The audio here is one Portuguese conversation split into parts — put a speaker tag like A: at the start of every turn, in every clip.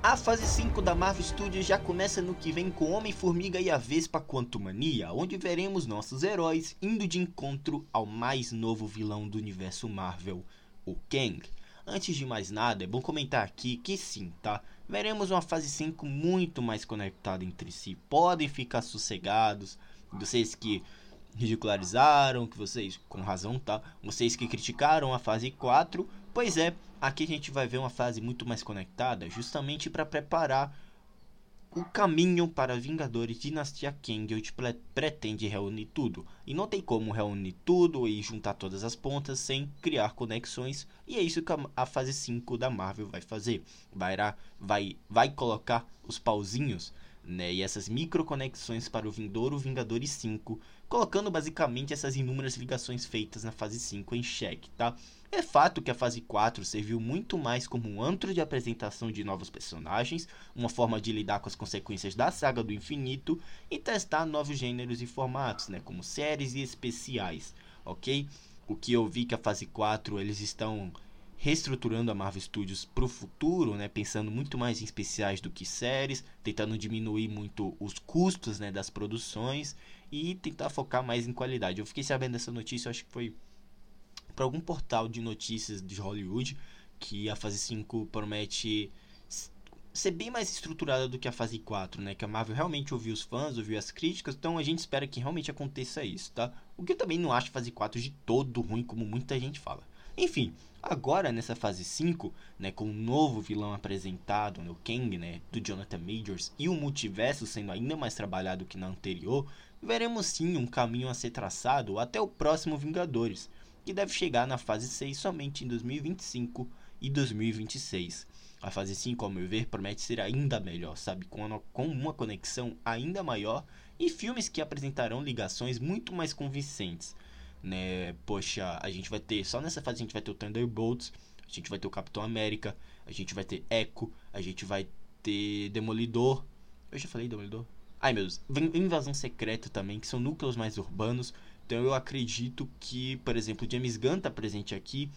A: A fase 5 da Marvel Studios já começa no que vem com Homem-Formiga e a Vespa Quantumania, onde veremos nossos heróis indo de encontro ao mais novo vilão do universo Marvel, o Kang. Antes de mais nada, é bom comentar aqui que sim, tá? Veremos uma fase 5 muito mais conectada entre si. Podem ficar sossegados, vocês que ridicularizaram, que vocês, com razão, tá? Vocês que criticaram a fase 4, pois é, aqui a gente vai ver uma fase muito mais conectada, justamente para preparar o caminho para Vingadores Dinastia Kang, onde pretende reunir tudo. E não tem como reunir tudo e juntar todas as pontas sem criar conexões, e é isso que a fase 5 da Marvel vai fazer. Vai, vai, vai colocar os pauzinhos né, e essas microconexões para o Vindouro Vingadores 5, colocando basicamente essas inúmeras ligações feitas na fase 5 em xeque, tá? É fato que a fase 4 serviu muito mais como um antro de apresentação de novos personagens, uma forma de lidar com as consequências da saga do infinito e testar novos gêneros e formatos, né, como séries e especiais, ok? O que eu vi que a fase 4 eles estão reestruturando a Marvel Studios para o futuro, né, pensando muito mais em especiais do que séries, tentando diminuir muito os custos né, das produções e tentar focar mais em qualidade. Eu fiquei sabendo dessa notícia, acho que foi para algum portal de notícias de Hollywood que a fase 5 promete ser bem mais estruturada do que a fase 4, né? Que a Marvel realmente ouviu os fãs, ouviu as críticas, então a gente espera que realmente aconteça isso, tá? O que eu também não acho fase 4 de todo ruim, como muita gente fala. Enfim, agora nessa fase 5, né, com o um novo vilão apresentado, né, o Kang, né, do Jonathan Majors, e o multiverso sendo ainda mais trabalhado que na anterior, veremos sim um caminho a ser traçado até o próximo Vingadores, que deve chegar na fase 6 somente em 2025 e 2026. A fase 5, ao meu ver, promete ser ainda melhor, sabe? Com uma, com uma conexão ainda maior e filmes que apresentarão ligações muito mais convincentes. Né? Poxa, a gente vai ter, só nessa fase a gente vai ter o Thunderbolts, a gente vai ter o Capitão América, a gente vai ter Echo, a gente vai ter Demolidor. Eu já falei Demolidor? Ai meu Deus, Invasão Secreta também, que são núcleos mais urbanos. Então eu acredito que, por exemplo, o James Gunn está presente aqui,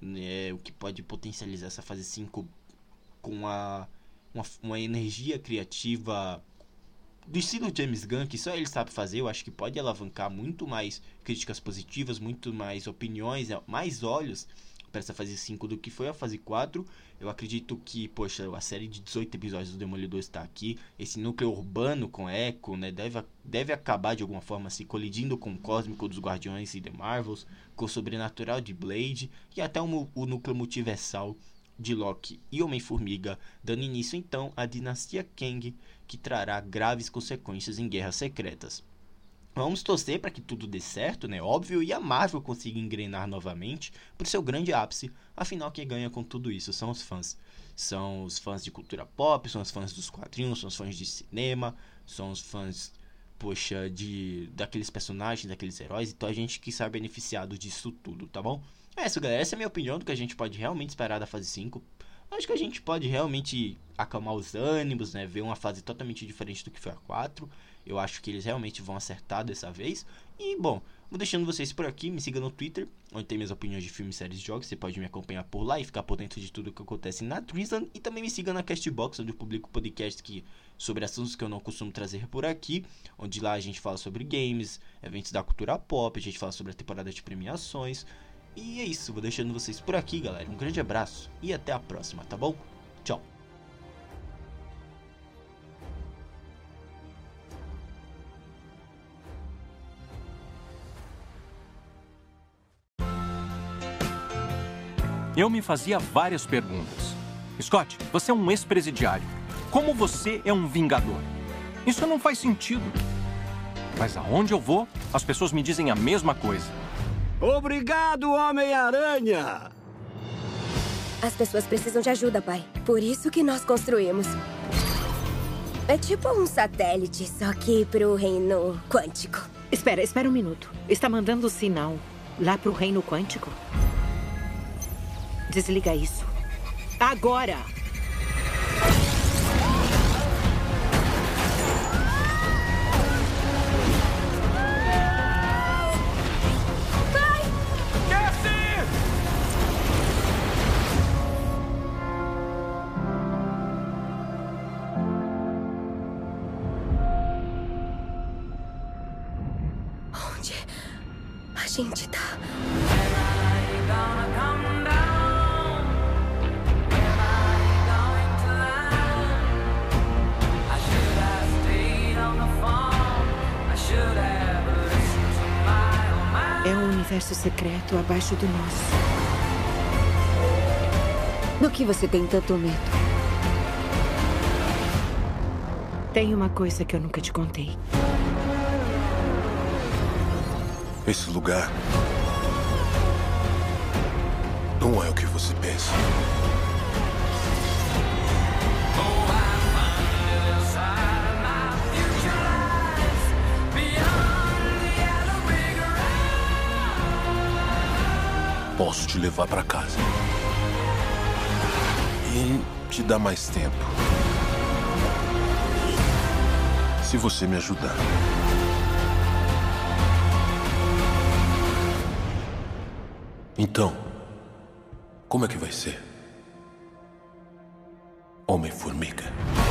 A: né, o que pode potencializar essa fase 5 com a, uma, uma energia criativa do estilo James Gunn, que só ele sabe fazer, eu acho que pode alavancar muito mais críticas positivas, muito mais opiniões, mais olhos para essa fase 5 do que foi a fase 4. Eu acredito que, poxa, a série de 18 episódios do Demolidor está aqui. Esse núcleo urbano com Echo, né, deve, deve acabar de alguma forma se colidindo com o cósmico dos Guardiões e The Marvels, com o sobrenatural de Blade e até o núcleo multiversal de Loki e Homem-Formiga, dando início então à dinastia Kang, que trará graves consequências em guerras secretas. Vamos torcer para que tudo dê certo, né? Óbvio, e a Marvel consiga engrenar novamente para o seu grande ápice. Afinal, quem ganha com tudo isso são os fãs. São os fãs de cultura pop, são os fãs dos quadrinhos, são os fãs de cinema, são os fãs, poxa, de daqueles personagens, daqueles heróis. Então a gente que sai beneficiado disso tudo, tá bom? É isso, galera. Essa é a minha opinião do que a gente pode realmente esperar da fase 5. Acho que a gente pode realmente acalmar os ânimos, né? Ver uma fase totalmente diferente do que foi a 4. Eu acho que eles realmente vão acertar dessa vez. E, bom, vou deixando vocês por aqui. Me siga no Twitter, onde tem minhas opiniões de filmes, séries e jogos. Você pode me acompanhar por lá e ficar por dentro de tudo que acontece na Treason. E também me siga na Castbox, onde eu publico podcasts que, sobre assuntos que eu não costumo trazer por aqui. Onde lá a gente fala sobre games, eventos da cultura pop, a gente fala sobre a temporada de premiações. E é isso, vou deixando vocês por aqui, galera. Um grande abraço e até a próxima, tá bom?
B: Eu me fazia várias perguntas. Scott, você é um ex-presidiário. Como você é um vingador? Isso não faz sentido. Mas aonde eu vou, as pessoas me dizem a mesma coisa.
C: Obrigado, Homem-Aranha!
D: As pessoas precisam de ajuda, pai. Por isso que nós construímos. É tipo um satélite, só que pro reino quântico.
E: Espera, espera um minuto. Está mandando sinal lá pro reino quântico? Desliga isso. Agora!
D: Onde a
E: gente tá? Universo secreto abaixo do nosso.
F: Do que você tem tanto medo?
E: Tem uma coisa que eu nunca te contei.
G: Esse lugar não é o que você pensa. Posso te levar para casa e te dar mais tempo. Se você me ajudar. Então, como é que vai ser? Homem-Formiga.